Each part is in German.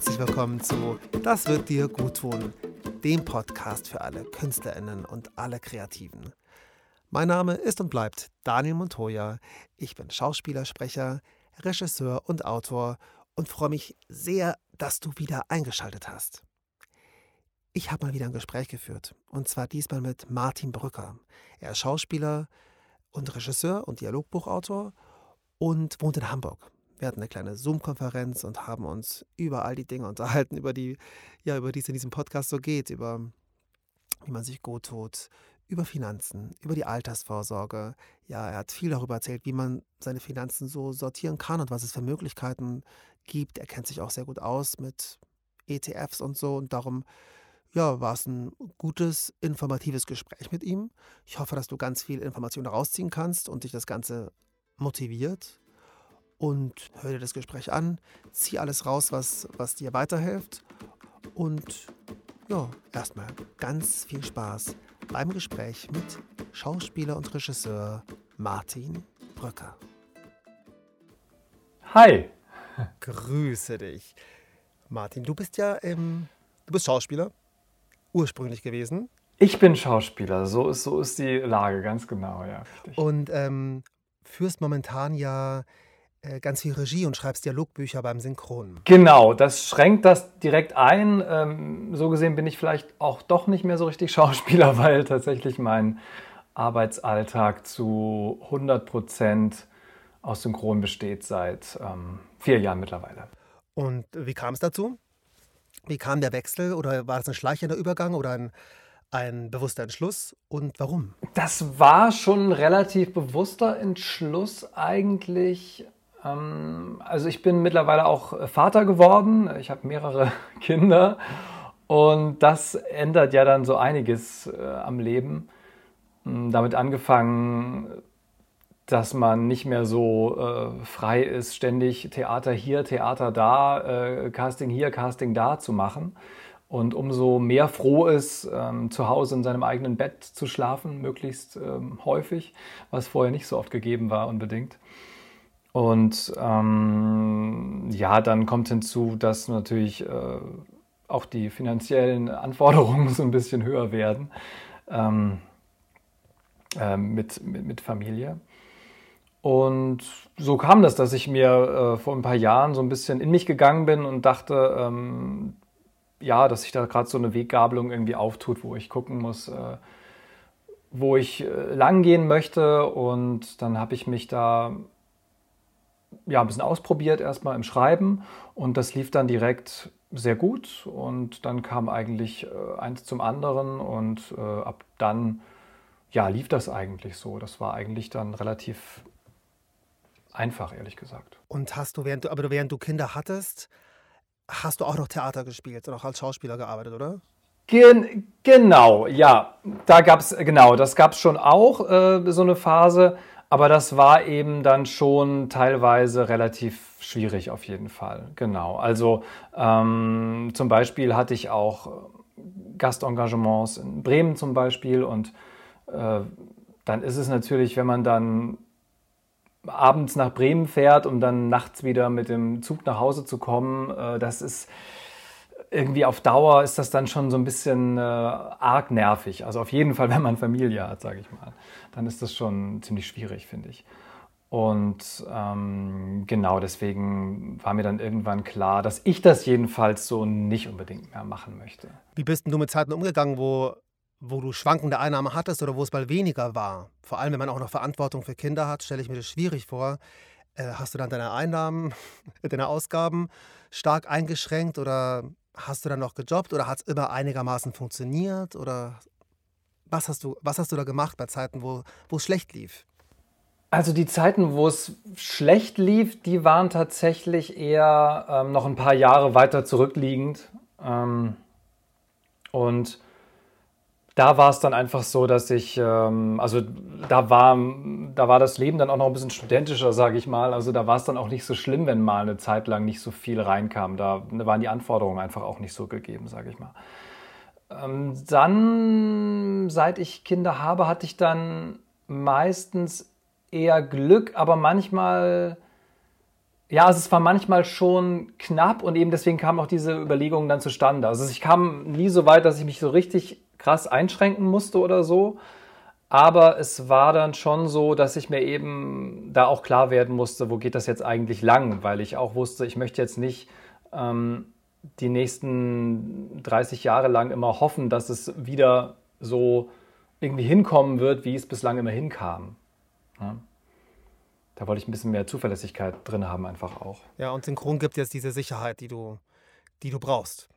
herzlich willkommen zu Das wird dir gut tun, dem Podcast für alle KünstlerInnen und alle Kreativen. Mein Name ist und bleibt Daniel Montoya. Ich bin Schauspieler, Sprecher, Regisseur und Autor und freue mich sehr, dass du wieder eingeschaltet hast. Ich habe mal wieder ein Gespräch geführt und zwar diesmal mit Martin Brücker. Er ist Schauspieler und Regisseur und Dialogbuchautor und wohnt in Hamburg. Wir hatten eine kleine Zoom-Konferenz und haben uns über all die Dinge unterhalten, über die, ja, über die es in diesem Podcast so geht, über wie man sich gut tut, über Finanzen, über die Altersvorsorge. Ja, er hat viel darüber erzählt, wie man seine Finanzen so sortieren kann und was es für Möglichkeiten gibt. Er kennt sich auch sehr gut aus mit ETFs und so und darum ja, war es ein gutes, informatives Gespräch mit ihm. Ich hoffe, dass du ganz viel Information rausziehen kannst und dich das Ganze motiviert und hör dir das Gespräch an, zieh alles raus, was, was dir weiterhilft und ja, erstmal ganz viel Spaß beim Gespräch mit Schauspieler und Regisseur Martin Bröcker. Hi. Grüße dich. Martin, du bist ja ähm, du bist Schauspieler ursprünglich gewesen. Ich bin Schauspieler, so ist, so ist die Lage, ganz genau, ja. Richtig. Und ähm, führst momentan ja ganz viel Regie und schreibst Dialogbücher beim Synchron. Genau, das schränkt das direkt ein. Ähm, so gesehen bin ich vielleicht auch doch nicht mehr so richtig Schauspieler, weil tatsächlich mein Arbeitsalltag zu 100 Prozent aus Synchron besteht seit ähm, vier Jahren mittlerweile. Und wie kam es dazu? Wie kam der Wechsel oder war das ein schleichender Übergang oder ein, ein bewusster Entschluss und warum? Das war schon ein relativ bewusster Entschluss eigentlich. Ähm, also ich bin mittlerweile auch Vater geworden. Ich habe mehrere Kinder und das ändert ja dann so einiges äh, am Leben. Hm, damit angefangen, dass man nicht mehr so äh, frei ist, ständig Theater hier, Theater da, äh, Casting hier, Casting da zu machen. Und umso mehr froh ist, ähm, zu Hause in seinem eigenen Bett zu schlafen, möglichst ähm, häufig, was vorher nicht so oft gegeben war unbedingt. Und ähm, ja, dann kommt hinzu, dass natürlich äh, auch die finanziellen Anforderungen so ein bisschen höher werden ähm, äh, mit, mit, mit, Familie. Und so kam das, dass ich mir äh, vor ein paar Jahren so ein bisschen in mich gegangen bin und dachte, ähm, ja, dass sich da gerade so eine Weggabelung irgendwie auftut, wo ich gucken muss, äh, wo ich äh, lang gehen möchte. Und dann habe ich mich da ja, ein bisschen ausprobiert erstmal im Schreiben und das lief dann direkt sehr gut und dann kam eigentlich äh, eins zum anderen und äh, ab dann ja, lief das eigentlich so. Das war eigentlich dann relativ einfach, ehrlich gesagt. Und hast du, während du, aber während du Kinder hattest, hast du auch noch Theater gespielt und auch als Schauspieler gearbeitet, oder? Gen genau, ja. Da gab es, genau, das gab es schon auch, äh, so eine Phase. Aber das war eben dann schon teilweise relativ schwierig auf jeden Fall. Genau. Also ähm, zum Beispiel hatte ich auch Gastengagements in Bremen zum Beispiel und äh, dann ist es natürlich, wenn man dann abends nach Bremen fährt, um dann nachts wieder mit dem Zug nach Hause zu kommen, äh, das ist irgendwie auf Dauer ist das dann schon so ein bisschen äh, arg nervig. Also auf jeden Fall, wenn man Familie hat, sage ich mal, dann ist das schon ziemlich schwierig, finde ich. Und ähm, genau deswegen war mir dann irgendwann klar, dass ich das jedenfalls so nicht unbedingt mehr machen möchte. Wie bist denn du mit Zeiten umgegangen, wo, wo du schwankende Einnahmen hattest oder wo es mal weniger war? Vor allem, wenn man auch noch Verantwortung für Kinder hat, stelle ich mir das schwierig vor. Äh, hast du dann deine Einnahmen, deine Ausgaben stark eingeschränkt oder Hast du dann noch gejobbt oder hat es immer einigermaßen funktioniert? Oder was hast du, was hast du da gemacht bei Zeiten, wo, es schlecht lief? Also die Zeiten, wo es schlecht lief, die waren tatsächlich eher ähm, noch ein paar Jahre weiter zurückliegend. Ähm, und da war es dann einfach so, dass ich, ähm, also da war, da war das Leben dann auch noch ein bisschen studentischer, sage ich mal. Also da war es dann auch nicht so schlimm, wenn mal eine Zeit lang nicht so viel reinkam. Da waren die Anforderungen einfach auch nicht so gegeben, sage ich mal. Ähm, dann, seit ich Kinder habe, hatte ich dann meistens eher Glück, aber manchmal ja, also es war manchmal schon knapp und eben deswegen kamen auch diese Überlegungen dann zustande. Also ich kam nie so weit, dass ich mich so richtig krass einschränken musste oder so. Aber es war dann schon so, dass ich mir eben da auch klar werden musste, wo geht das jetzt eigentlich lang, weil ich auch wusste, ich möchte jetzt nicht ähm, die nächsten 30 Jahre lang immer hoffen, dass es wieder so irgendwie hinkommen wird, wie es bislang immer hinkam. Ja. Da wollte ich ein bisschen mehr Zuverlässigkeit drin haben, einfach auch. Ja, und synchron gibt jetzt diese Sicherheit, die du, die du brauchst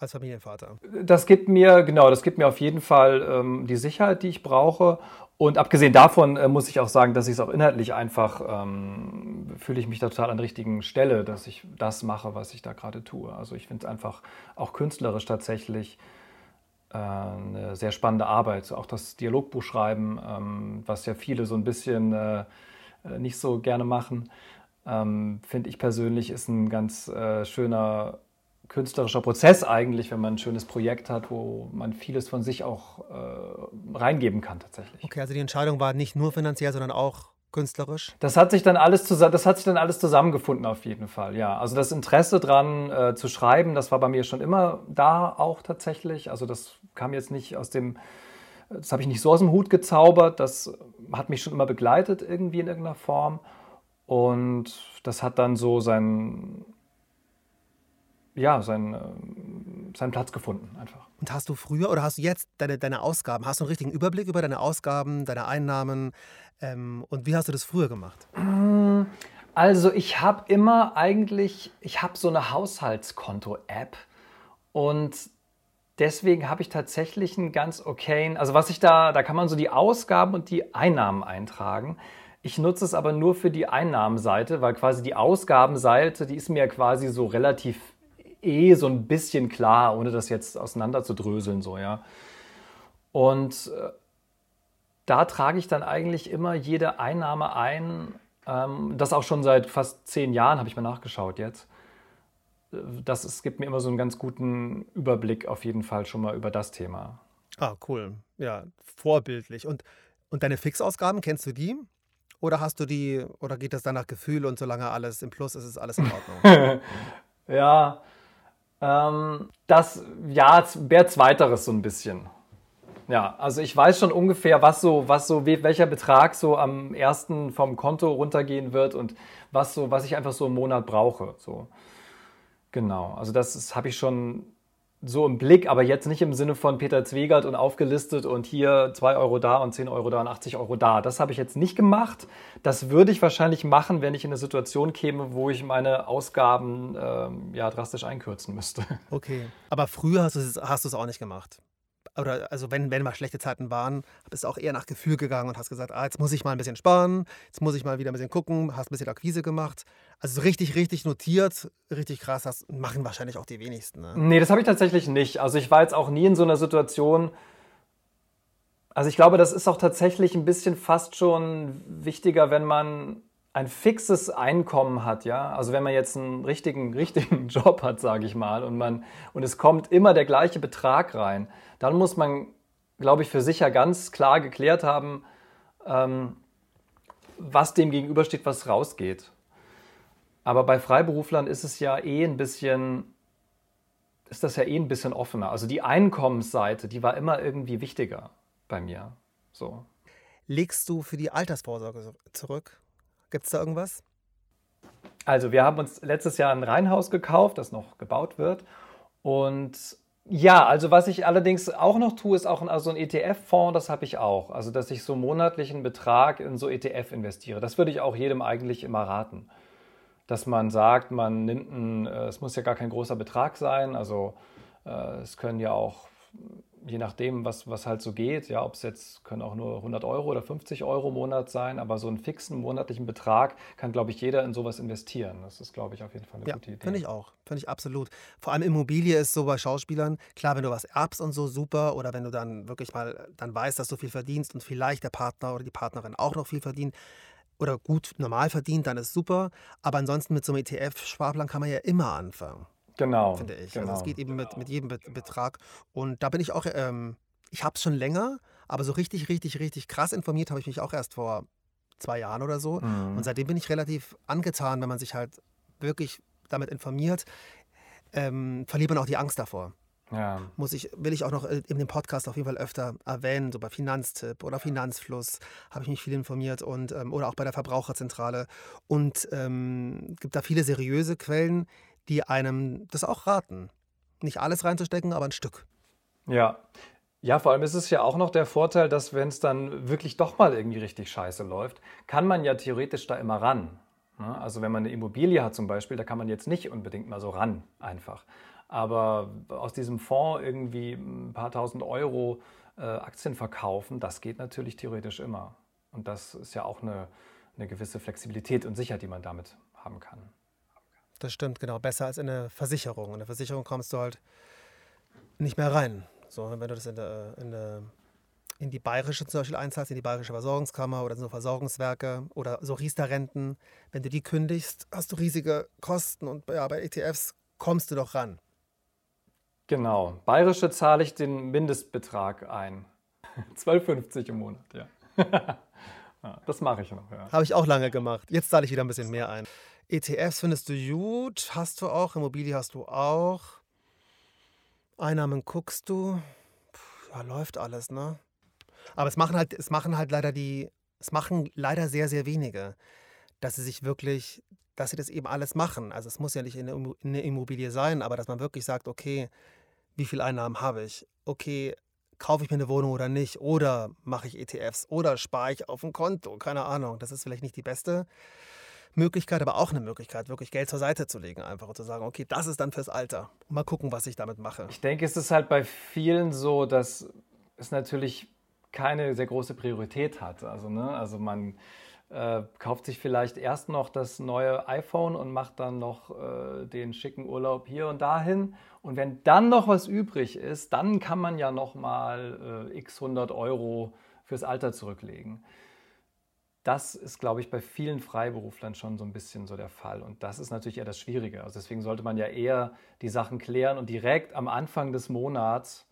als Familienvater? Das gibt mir, genau, das gibt mir auf jeden Fall ähm, die Sicherheit, die ich brauche. Und abgesehen davon äh, muss ich auch sagen, dass ich es auch inhaltlich einfach ähm, fühle ich mich da total an der richtigen Stelle, dass ich das mache, was ich da gerade tue. Also ich finde es einfach auch künstlerisch tatsächlich äh, eine sehr spannende Arbeit. Auch das Dialogbuch schreiben, ähm, was ja viele so ein bisschen äh, äh nicht so gerne machen, ähm, finde ich persönlich ist ein ganz äh, schöner künstlerischer Prozess eigentlich, wenn man ein schönes Projekt hat, wo man vieles von sich auch äh, reingeben kann tatsächlich. Okay, also die Entscheidung war nicht nur finanziell, sondern auch künstlerisch? Das hat sich dann alles, das hat sich dann alles zusammengefunden auf jeden Fall, ja. Also das Interesse dran äh, zu schreiben, das war bei mir schon immer da auch tatsächlich. Also das kam jetzt nicht aus dem, das habe ich nicht so aus dem Hut gezaubert, das hat mich schon immer begleitet irgendwie in irgendeiner Form. Und das hat dann so sein, ja, seinen, äh, seinen Platz gefunden einfach. Und hast du früher oder hast du jetzt deine, deine Ausgaben, hast du einen richtigen Überblick über deine Ausgaben, deine Einnahmen ähm, und wie hast du das früher gemacht? Mm, also ich habe immer eigentlich, ich habe so eine Haushaltskonto-App und deswegen habe ich tatsächlich einen ganz okayen, also was ich da, da kann man so die Ausgaben und die Einnahmen eintragen. Ich nutze es aber nur für die Einnahmenseite, weil quasi die Ausgabenseite, die ist mir quasi so relativ eh so ein bisschen klar, ohne das jetzt auseinander zu dröseln, so, ja. Und äh, da trage ich dann eigentlich immer jede Einnahme ein. Ähm, das auch schon seit fast zehn Jahren, habe ich mal nachgeschaut jetzt. Äh, das es gibt mir immer so einen ganz guten Überblick auf jeden Fall schon mal über das Thema. Ah, cool. Ja, vorbildlich. Und, und deine Fixausgaben, kennst du die? Oder hast du die, oder geht das dann nach Gefühl und solange alles im Plus ist, ist alles in Ordnung? ja, ähm, das, ja, wäre zweiteres so ein bisschen. Ja, also ich weiß schon ungefähr, was so, was so, welcher Betrag so am ersten vom Konto runtergehen wird und was so, was ich einfach so im Monat brauche. So. Genau. Also das habe ich schon so im Blick, aber jetzt nicht im Sinne von Peter Zwegert und aufgelistet und hier 2 Euro da und 10 Euro da und 80 Euro da. Das habe ich jetzt nicht gemacht. Das würde ich wahrscheinlich machen, wenn ich in eine Situation käme, wo ich meine Ausgaben ähm, ja, drastisch einkürzen müsste. Okay. Aber früher hast du es auch nicht gemacht oder also wenn, wenn mal schlechte Zeiten waren, bist du auch eher nach Gefühl gegangen und hast gesagt, ah, jetzt muss ich mal ein bisschen sparen, jetzt muss ich mal wieder ein bisschen gucken, hast ein bisschen Akquise gemacht. Also so richtig, richtig notiert, richtig krass, das machen wahrscheinlich auch die wenigsten. Ne? Nee, das habe ich tatsächlich nicht. Also ich war jetzt auch nie in so einer Situation, also ich glaube, das ist auch tatsächlich ein bisschen fast schon wichtiger, wenn man ein fixes Einkommen hat, ja, also wenn man jetzt einen richtigen, richtigen Job hat, sage ich mal, und man und es kommt immer der gleiche Betrag rein, dann muss man, glaube ich, für sich ganz klar geklärt haben, ähm, was dem gegenübersteht, was rausgeht. Aber bei Freiberuflern ist es ja eh ein bisschen, ist das ja eh ein bisschen offener. Also die Einkommensseite, die war immer irgendwie wichtiger bei mir. So. Legst du für die Altersvorsorge zurück? Gibt es da irgendwas? Also wir haben uns letztes Jahr ein Reihenhaus gekauft, das noch gebaut wird. Und ja, also was ich allerdings auch noch tue, ist auch ein, also ein ETF-Fonds, das habe ich auch. Also dass ich so monatlichen Betrag in so ETF investiere. Das würde ich auch jedem eigentlich immer raten. Dass man sagt, man nimmt einen, äh, es muss ja gar kein großer Betrag sein, also äh, es können ja auch je nachdem, was, was halt so geht, ja, ob es jetzt können auch nur 100 Euro oder 50 Euro im Monat sein, aber so einen fixen monatlichen Betrag kann, glaube ich, jeder in sowas investieren. Das ist, glaube ich, auf jeden Fall eine ja, gute Idee. Finde ich auch, finde ich absolut. Vor allem Immobilie ist so bei Schauspielern, klar, wenn du was erbst und so, super, oder wenn du dann wirklich mal dann weißt, dass du viel verdienst und vielleicht der Partner oder die Partnerin auch noch viel verdient, oder gut normal verdient, dann ist super. Aber ansonsten mit so einem ETF-Sparplan kann man ja immer anfangen. Genau. Finde ich. Genau. Also es geht eben mit, mit jedem Betrag. Und da bin ich auch, ähm, ich habe es schon länger, aber so richtig, richtig, richtig krass informiert habe ich mich auch erst vor zwei Jahren oder so. Mhm. Und seitdem bin ich relativ angetan, wenn man sich halt wirklich damit informiert, ähm, verliert man auch die Angst davor. Ja. Muss ich, will ich auch noch in dem Podcast auf jeden Fall öfter erwähnen, so bei Finanztipp oder Finanzfluss habe ich mich viel informiert und ähm, oder auch bei der Verbraucherzentrale. Und ähm, gibt da viele seriöse Quellen, die einem das auch raten. Nicht alles reinzustecken, aber ein Stück. Ja. Ja, vor allem ist es ja auch noch der Vorteil, dass wenn es dann wirklich doch mal irgendwie richtig scheiße läuft, kann man ja theoretisch da immer ran. Ne? Also wenn man eine Immobilie hat zum Beispiel, da kann man jetzt nicht unbedingt mal so ran einfach. Aber aus diesem Fonds irgendwie ein paar tausend Euro äh, Aktien verkaufen, das geht natürlich theoretisch immer. Und das ist ja auch eine, eine gewisse Flexibilität und Sicherheit, die man damit haben kann. Das stimmt, genau. Besser als in eine Versicherung. In eine Versicherung kommst du halt nicht mehr rein. So, wenn du das in, der, in, der, in die bayerische zum Beispiel einzahlst, in die bayerische Versorgungskammer oder so Versorgungswerke oder so Riester-Renten, wenn du die kündigst, hast du riesige Kosten und ja, bei ETFs kommst du doch ran. Genau. Bayerische zahle ich den Mindestbetrag ein. 12,50 im Monat, ja. ja das mache ich noch, ja. Habe ich auch lange gemacht. Jetzt zahle ich wieder ein bisschen mehr ein. ETFs findest du gut, hast du auch, Immobilie hast du auch. Einnahmen guckst du. Puh, ja, läuft alles, ne? Aber es machen halt, es machen halt leider die, es machen leider sehr, sehr wenige, dass sie sich wirklich, dass sie das eben alles machen. Also es muss ja nicht in eine Immobilie sein, aber dass man wirklich sagt, okay, wie viel Einnahmen habe ich? Okay, kaufe ich mir eine Wohnung oder nicht? Oder mache ich ETFs? Oder spare ich auf ein Konto? Keine Ahnung. Das ist vielleicht nicht die beste Möglichkeit, aber auch eine Möglichkeit, wirklich Geld zur Seite zu legen, einfach und zu sagen, okay, das ist dann fürs Alter. mal gucken, was ich damit mache. Ich denke, es ist halt bei vielen so, dass es natürlich keine sehr große Priorität hat. Also, ne, also man äh, kauft sich vielleicht erst noch das neue iPhone und macht dann noch äh, den schicken Urlaub hier und dahin. Und wenn dann noch was übrig ist, dann kann man ja noch mal äh, x 100 Euro fürs Alter zurücklegen das ist, glaube ich, bei vielen Freiberuflern schon so ein bisschen so der Fall. Und das ist natürlich eher das Schwierige. Also deswegen sollte man ja eher die Sachen klären und direkt am Anfang des Monats,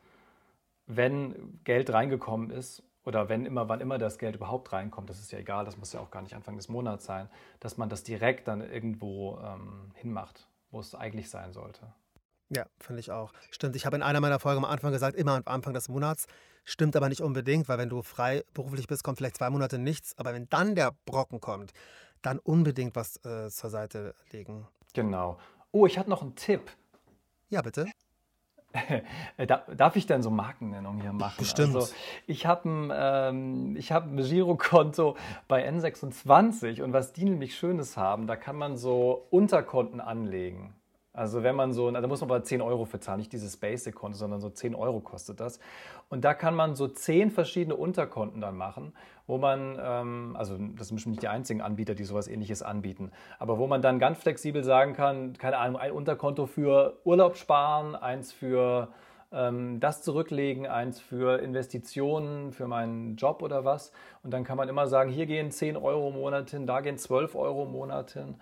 wenn Geld reingekommen ist, oder wenn immer, wann immer das Geld überhaupt reinkommt, das ist ja egal, das muss ja auch gar nicht Anfang des Monats sein, dass man das direkt dann irgendwo ähm, hinmacht, wo es eigentlich sein sollte. Ja, finde ich auch. Stimmt, ich habe in einer meiner Folgen am Anfang gesagt, immer am Anfang des Monats. Stimmt aber nicht unbedingt, weil wenn du frei beruflich bist, kommt vielleicht zwei Monate nichts. Aber wenn dann der Brocken kommt, dann unbedingt was äh, zur Seite legen. Genau. Oh, ich hatte noch einen Tipp. Ja, bitte. Darf ich denn so Markennennung hier machen? Bestimmt. Also, ich habe ein, ähm, hab ein Girokonto bei N26 und was die nämlich Schönes haben, da kann man so Unterkonten anlegen. Also wenn man so, da muss man aber 10 Euro für zahlen, nicht dieses Basic-Konto, sondern so 10 Euro kostet das. Und da kann man so 10 verschiedene Unterkonten dann machen, wo man, ähm, also das sind bestimmt nicht die einzigen Anbieter, die sowas ähnliches anbieten, aber wo man dann ganz flexibel sagen kann, keine Ahnung, ein Unterkonto für Urlaub sparen, eins für ähm, das zurücklegen, eins für Investitionen, für meinen Job oder was. Und dann kann man immer sagen, hier gehen 10 Euro im Monat hin, da gehen 12 Euro im Monat hin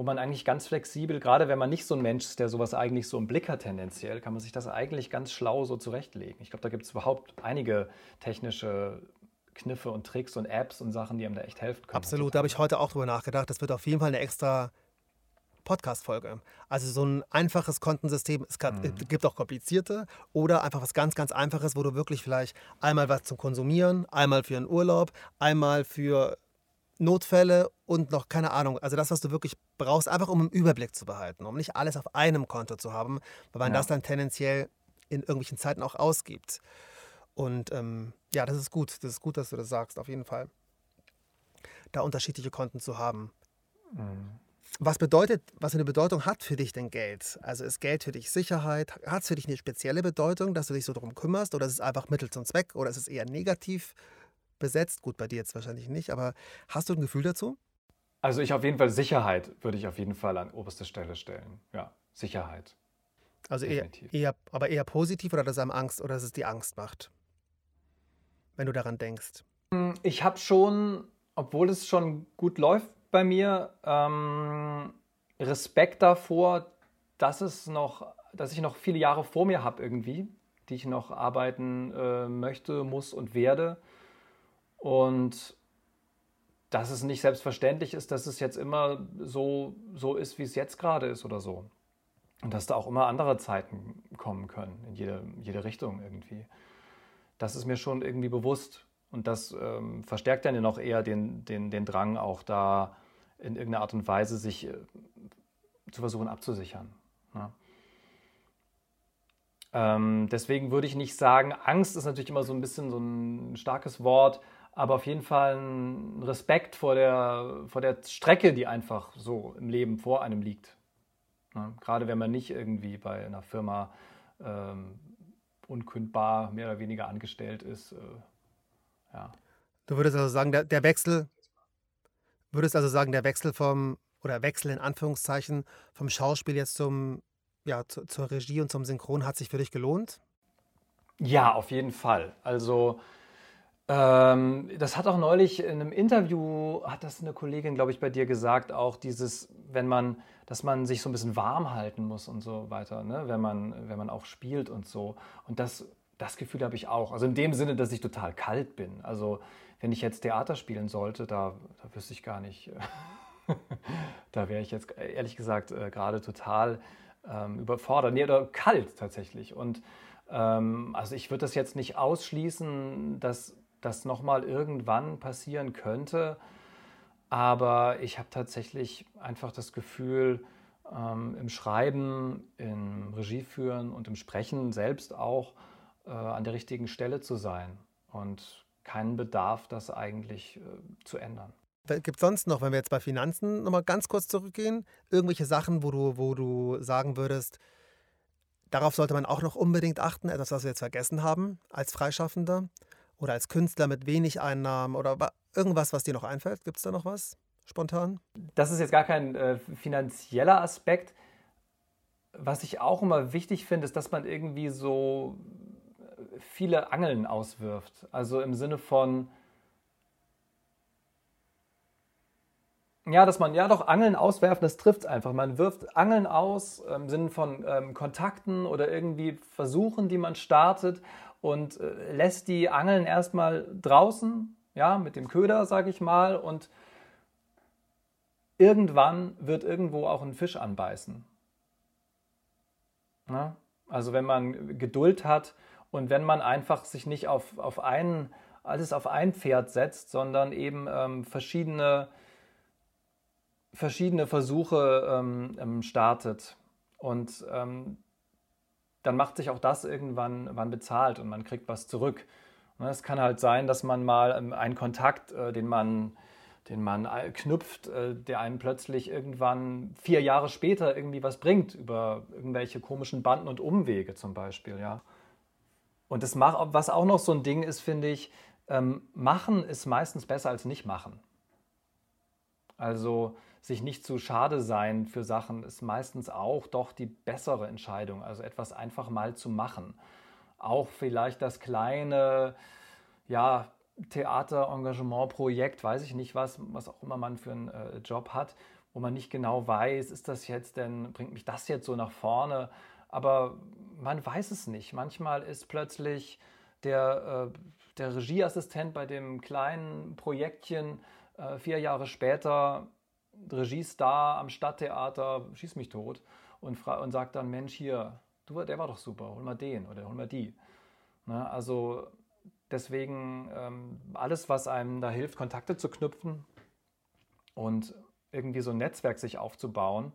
wo man eigentlich ganz flexibel, gerade wenn man nicht so ein Mensch ist, der sowas eigentlich so im Blick hat tendenziell, kann man sich das eigentlich ganz schlau so zurechtlegen. Ich glaube, da gibt es überhaupt einige technische Kniffe und Tricks und Apps und Sachen, die einem da echt helfen können. Absolut, da habe ich heute auch drüber nachgedacht. Das wird auf jeden Fall eine extra Podcast-Folge. Also so ein einfaches Kontensystem, es kann, mhm. gibt auch komplizierte oder einfach was ganz, ganz einfaches, wo du wirklich vielleicht einmal was zum Konsumieren, einmal für einen Urlaub, einmal für Notfälle und noch keine Ahnung. Also das, was du wirklich brauchst, einfach um einen Überblick zu behalten, um nicht alles auf einem Konto zu haben, weil man ja. das dann tendenziell in irgendwelchen Zeiten auch ausgibt. Und ähm, ja, das ist gut. Das ist gut, dass du das sagst, auf jeden Fall. Da unterschiedliche Konten zu haben. Mhm. Was bedeutet, was eine Bedeutung hat für dich denn Geld? Also ist Geld für dich Sicherheit? Hat es für dich eine spezielle Bedeutung, dass du dich so darum kümmerst? Oder ist es einfach Mittel zum Zweck? Oder ist es eher negativ besetzt. Gut, bei dir jetzt wahrscheinlich nicht, aber hast du ein Gefühl dazu? Also ich auf jeden Fall Sicherheit würde ich auf jeden Fall an oberste Stelle stellen. Ja, Sicherheit. Also eher, eher, aber eher positiv oder dass einem Angst oder dass es die Angst macht, wenn du daran denkst? Hm, ich habe schon, obwohl es schon gut läuft bei mir, ähm, Respekt davor, dass es noch, dass ich noch viele Jahre vor mir habe irgendwie, die ich noch arbeiten äh, möchte, muss und werde. Und dass es nicht selbstverständlich ist, dass es jetzt immer so, so ist, wie es jetzt gerade ist oder so. Und dass da auch immer andere Zeiten kommen können, in jede, jede Richtung irgendwie. Das ist mir schon irgendwie bewusst. Und das ähm, verstärkt dann ja noch eher den, den, den Drang, auch da in irgendeiner Art und Weise sich äh, zu versuchen abzusichern. Ne? Ähm, deswegen würde ich nicht sagen, Angst ist natürlich immer so ein bisschen so ein starkes Wort, aber auf jeden Fall ein Respekt vor der, vor der Strecke, die einfach so im Leben vor einem liegt. Ne? Gerade wenn man nicht irgendwie bei einer Firma ähm, unkündbar mehr oder weniger angestellt ist. Äh, ja. Du würdest also sagen, der, der Wechsel, würdest also sagen, der Wechsel vom, oder Wechsel in Anführungszeichen, vom Schauspiel jetzt zum, ja, zu, zur Regie und zum Synchron hat sich für dich gelohnt? Ja, auf jeden Fall. Also das hat auch neulich in einem Interview, hat das eine Kollegin, glaube ich, bei dir gesagt, auch dieses, wenn man, dass man sich so ein bisschen warm halten muss und so weiter, ne? wenn, man, wenn man auch spielt und so. Und das, das Gefühl habe ich auch. Also in dem Sinne, dass ich total kalt bin. Also wenn ich jetzt Theater spielen sollte, da, da wüsste ich gar nicht, da wäre ich jetzt ehrlich gesagt äh, gerade total ähm, überfordert. Nee, oder kalt tatsächlich. Und ähm, also ich würde das jetzt nicht ausschließen, dass das nochmal irgendwann passieren könnte. Aber ich habe tatsächlich einfach das Gefühl, ähm, im Schreiben, im Regieführen und im Sprechen selbst auch äh, an der richtigen Stelle zu sein und keinen Bedarf, das eigentlich äh, zu ändern. Gibt es sonst noch, wenn wir jetzt bei Finanzen nochmal ganz kurz zurückgehen, irgendwelche Sachen, wo du, wo du sagen würdest, darauf sollte man auch noch unbedingt achten, etwas, was wir jetzt vergessen haben als Freischaffender? Oder als Künstler mit wenig Einnahmen oder irgendwas, was dir noch einfällt? Gibt es da noch was spontan? Das ist jetzt gar kein äh, finanzieller Aspekt. Was ich auch immer wichtig finde, ist, dass man irgendwie so äh, viele Angeln auswirft. Also im Sinne von, ja, dass man, ja doch, Angeln auswerfen, das trifft es einfach. Man wirft Angeln aus im Sinne von ähm, Kontakten oder irgendwie Versuchen, die man startet und äh, lässt die Angeln erstmal draußen, ja, mit dem Köder, sage ich mal, und irgendwann wird irgendwo auch ein Fisch anbeißen. Na? Also wenn man Geduld hat und wenn man einfach sich nicht auf, auf ein, alles auf ein Pferd setzt, sondern eben ähm, verschiedene, verschiedene Versuche ähm, ähm startet. Und ähm, dann macht sich auch das irgendwann wann bezahlt und man kriegt was zurück. Ne, es kann halt sein, dass man mal ähm, einen Kontakt, äh, den man, den man knüpft, äh, der einem plötzlich irgendwann vier Jahre später irgendwie was bringt, über irgendwelche komischen Banden und Umwege zum Beispiel, ja. Und das was auch noch so ein Ding ist, finde ich, ähm, machen ist meistens besser als nicht machen. Also sich nicht zu schade sein für Sachen ist meistens auch doch die bessere Entscheidung. Also etwas einfach mal zu machen. Auch vielleicht das kleine, ja, Theaterengagement-Projekt, weiß ich nicht was, was auch immer man für einen äh, Job hat, wo man nicht genau weiß, ist das jetzt denn, bringt mich das jetzt so nach vorne? Aber man weiß es nicht. Manchmal ist plötzlich der, äh, der Regieassistent bei dem kleinen Projektchen äh, vier Jahre später Regiestar am Stadttheater, schieß mich tot und, und sagt dann, Mensch, hier, du, der war doch super, hol mal den oder hol mal die. Ne? Also deswegen ähm, alles, was einem da hilft, Kontakte zu knüpfen und irgendwie so ein Netzwerk sich aufzubauen,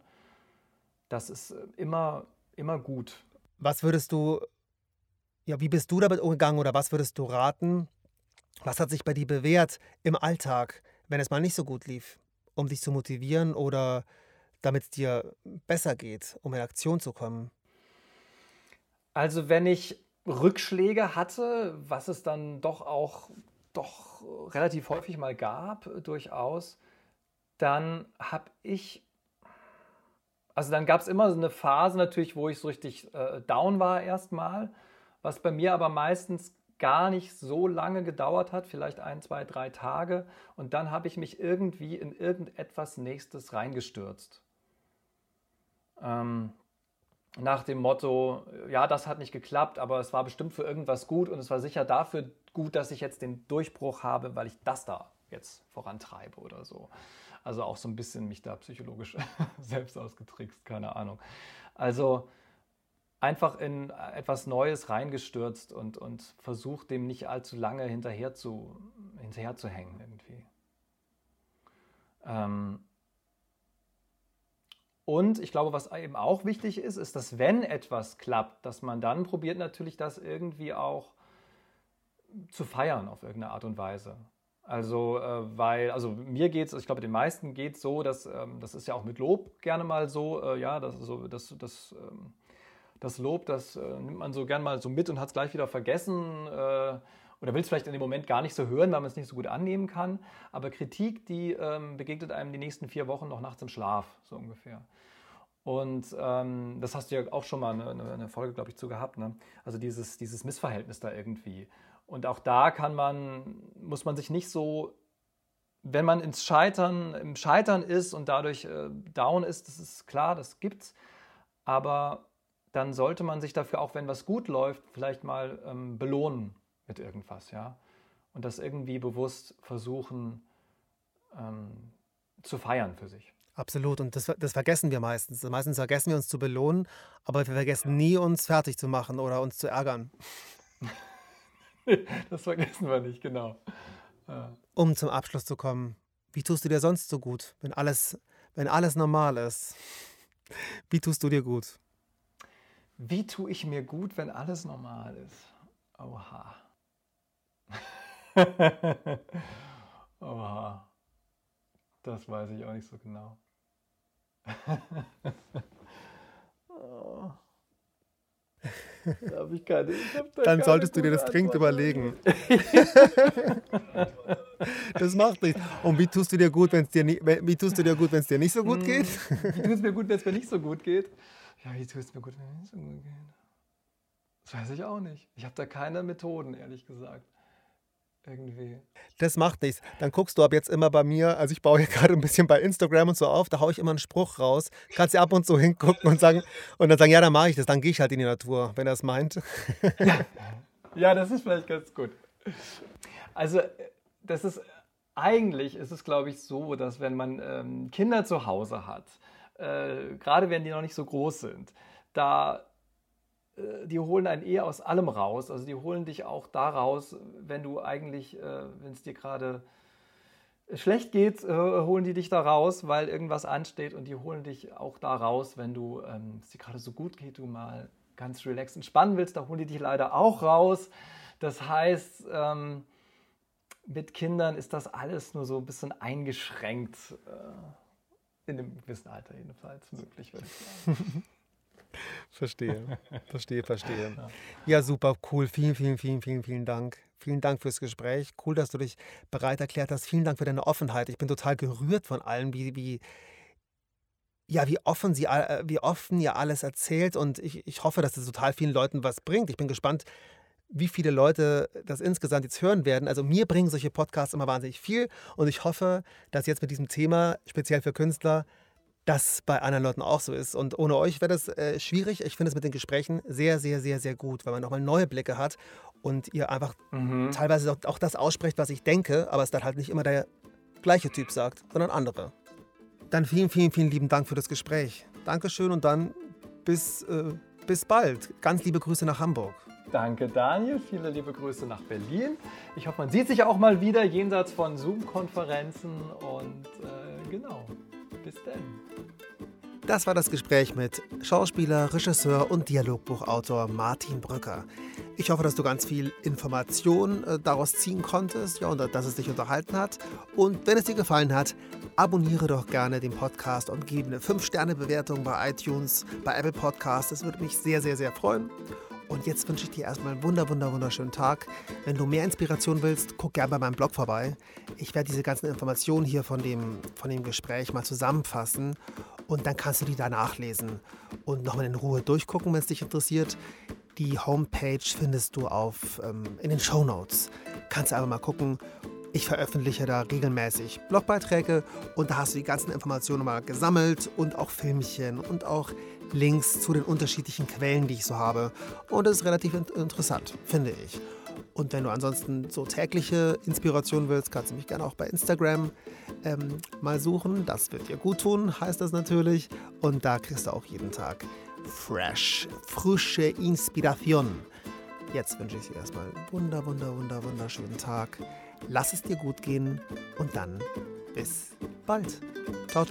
das ist immer, immer gut. Was würdest du, ja, wie bist du damit umgegangen oder was würdest du raten? Was hat sich bei dir bewährt im Alltag, wenn es mal nicht so gut lief? Um dich zu motivieren oder damit es dir besser geht, um in Aktion zu kommen? Also wenn ich Rückschläge hatte, was es dann doch auch doch relativ häufig mal gab, durchaus, dann habe ich, also dann gab es immer so eine Phase natürlich, wo ich so richtig äh, down war erstmal, was bei mir aber meistens gar nicht so lange gedauert hat, vielleicht ein, zwei, drei Tage. Und dann habe ich mich irgendwie in irgendetwas Nächstes reingestürzt. Ähm, nach dem Motto, ja, das hat nicht geklappt, aber es war bestimmt für irgendwas gut und es war sicher dafür gut, dass ich jetzt den Durchbruch habe, weil ich das da jetzt vorantreibe oder so. Also auch so ein bisschen mich da psychologisch selbst ausgetrickst, keine Ahnung. Also einfach in etwas Neues reingestürzt und, und versucht, dem nicht allzu lange hinterher zu, hinterher zu hängen irgendwie. Ähm und ich glaube, was eben auch wichtig ist, ist, dass wenn etwas klappt, dass man dann probiert natürlich das irgendwie auch zu feiern auf irgendeine Art und Weise. Also, äh, weil, also mir geht es, ich glaube, den meisten geht es so, dass, ähm, das ist ja auch mit Lob gerne mal so, äh, ja, das, so, das, das, ähm, das Lob, das äh, nimmt man so gern mal so mit und hat es gleich wieder vergessen äh, oder will es vielleicht in dem Moment gar nicht so hören, weil man es nicht so gut annehmen kann. Aber Kritik, die ähm, begegnet einem die nächsten vier Wochen noch nachts im Schlaf, so ungefähr. Und ähm, das hast du ja auch schon mal eine, eine Folge, glaube ich, zu gehabt. Ne? Also dieses, dieses Missverhältnis da irgendwie. Und auch da kann man, muss man sich nicht so, wenn man ins Scheitern, im Scheitern ist und dadurch äh, down ist, das ist klar, das gibt's. Aber dann sollte man sich dafür, auch wenn was gut läuft, vielleicht mal ähm, belohnen mit irgendwas, ja. Und das irgendwie bewusst versuchen ähm, zu feiern für sich. Absolut. Und das, das vergessen wir meistens. Meistens vergessen wir uns zu belohnen, aber wir vergessen nie, uns fertig zu machen oder uns zu ärgern. das vergessen wir nicht, genau. Ja. Um zum Abschluss zu kommen, wie tust du dir sonst so gut, wenn alles, wenn alles normal ist? Wie tust du dir gut? Wie tue ich mir gut, wenn alles normal ist? Oha. Oha. Das weiß ich auch nicht so genau. oh. Da ich keine. Ich da Dann solltest du dir das dringend überlegen. das macht nichts. Und wie tust du dir gut, wenn es dir nicht, wie tust du dir gut, dir nicht so gut hm. geht? Wie tut es mir gut, wenn es mir nicht so gut geht? Ja, wie tut es mir gut, wenn es so gut geht? Das weiß ich auch nicht. Ich habe da keine Methoden, ehrlich gesagt irgendwie. Das macht nichts. Dann guckst du ab jetzt immer bei mir, also ich baue hier gerade ein bisschen bei Instagram und so auf, da haue ich immer einen Spruch raus. Kannst du ab und zu hingucken und sagen und dann sagen, ja, dann mache ich das, dann gehe ich halt in die Natur, wenn er es meint. Ja. ja, das ist vielleicht ganz gut. Also, das ist eigentlich ist es, glaube ich, so, dass wenn man ähm, Kinder zu Hause hat, äh, gerade wenn die noch nicht so groß sind, da äh, die holen einen eher aus allem raus. Also die holen dich auch da raus, wenn du eigentlich, äh, wenn es dir gerade schlecht geht, äh, holen die dich da raus, weil irgendwas ansteht und die holen dich auch da raus, wenn du ähm, es dir gerade so gut geht, du mal ganz relaxed entspannen willst, da holen die dich leider auch raus. Das heißt, ähm, mit Kindern ist das alles nur so ein bisschen eingeschränkt, äh, in einem gewissen Alter jedenfalls möglich, würde ich sagen. Verstehe, verstehe, verstehe. Ja, super, cool. Vielen, vielen, vielen, vielen, vielen Dank. Vielen Dank fürs Gespräch. Cool, dass du dich bereit erklärt hast. Vielen Dank für deine Offenheit. Ich bin total gerührt von allem, wie, wie, ja, wie offen, sie, äh, wie offen ihr alles erzählt. Und ich, ich hoffe, dass es total vielen Leuten was bringt. Ich bin gespannt, wie viele Leute das insgesamt jetzt hören werden. Also mir bringen solche Podcasts immer wahnsinnig viel. Und ich hoffe, dass jetzt mit diesem Thema, speziell für Künstler, das bei anderen Leuten auch so ist. Und ohne euch wäre das äh, schwierig. Ich finde es mit den Gesprächen sehr, sehr, sehr, sehr gut, weil man nochmal neue Blicke hat und ihr einfach mhm. teilweise auch, auch, das aussprecht, was ich denke, aber es dann halt nicht immer der gleiche Typ sagt, sondern andere. Dann vielen, vielen, vielen lieben Dank für das Gespräch. Dankeschön und dann bis, äh, bis bald. Ganz liebe Grüße nach Hamburg. Danke, Daniel. Viele liebe Grüße nach Berlin. Ich hoffe, man sieht sich auch mal wieder jenseits von Zoom-Konferenzen und äh, genau. Bis dann. Das war das Gespräch mit Schauspieler, Regisseur und Dialogbuchautor Martin Brücker. Ich hoffe, dass du ganz viel Information äh, daraus ziehen konntest ja, und dass es dich unterhalten hat. Und wenn es dir gefallen hat, abonniere doch gerne den Podcast und gebe eine 5-Sterne-Bewertung bei iTunes, bei Apple Podcasts. Das würde mich sehr, sehr, sehr freuen. Und jetzt wünsche ich dir erstmal einen wunder, wunder, wunderschönen Tag. Wenn du mehr Inspiration willst, guck gerne bei meinem Blog vorbei. Ich werde diese ganzen Informationen hier von dem, von dem Gespräch mal zusammenfassen und dann kannst du die da nachlesen und nochmal in Ruhe durchgucken, wenn es dich interessiert. Die Homepage findest du auf, ähm, in den Show Notes. Kannst du einfach mal gucken. Ich veröffentliche da regelmäßig Blogbeiträge und da hast du die ganzen Informationen mal gesammelt und auch Filmchen und auch Links zu den unterschiedlichen Quellen, die ich so habe. Und das ist relativ interessant, finde ich. Und wenn du ansonsten so tägliche Inspiration willst, kannst du mich gerne auch bei Instagram ähm, mal suchen. Das wird dir gut tun, heißt das natürlich. Und da kriegst du auch jeden Tag fresh, frische Inspiration. Jetzt wünsche ich dir erstmal einen wunder, wunder, wunder, wunderschönen Tag. Lass es dir gut gehen und dann bis bald. Ciao.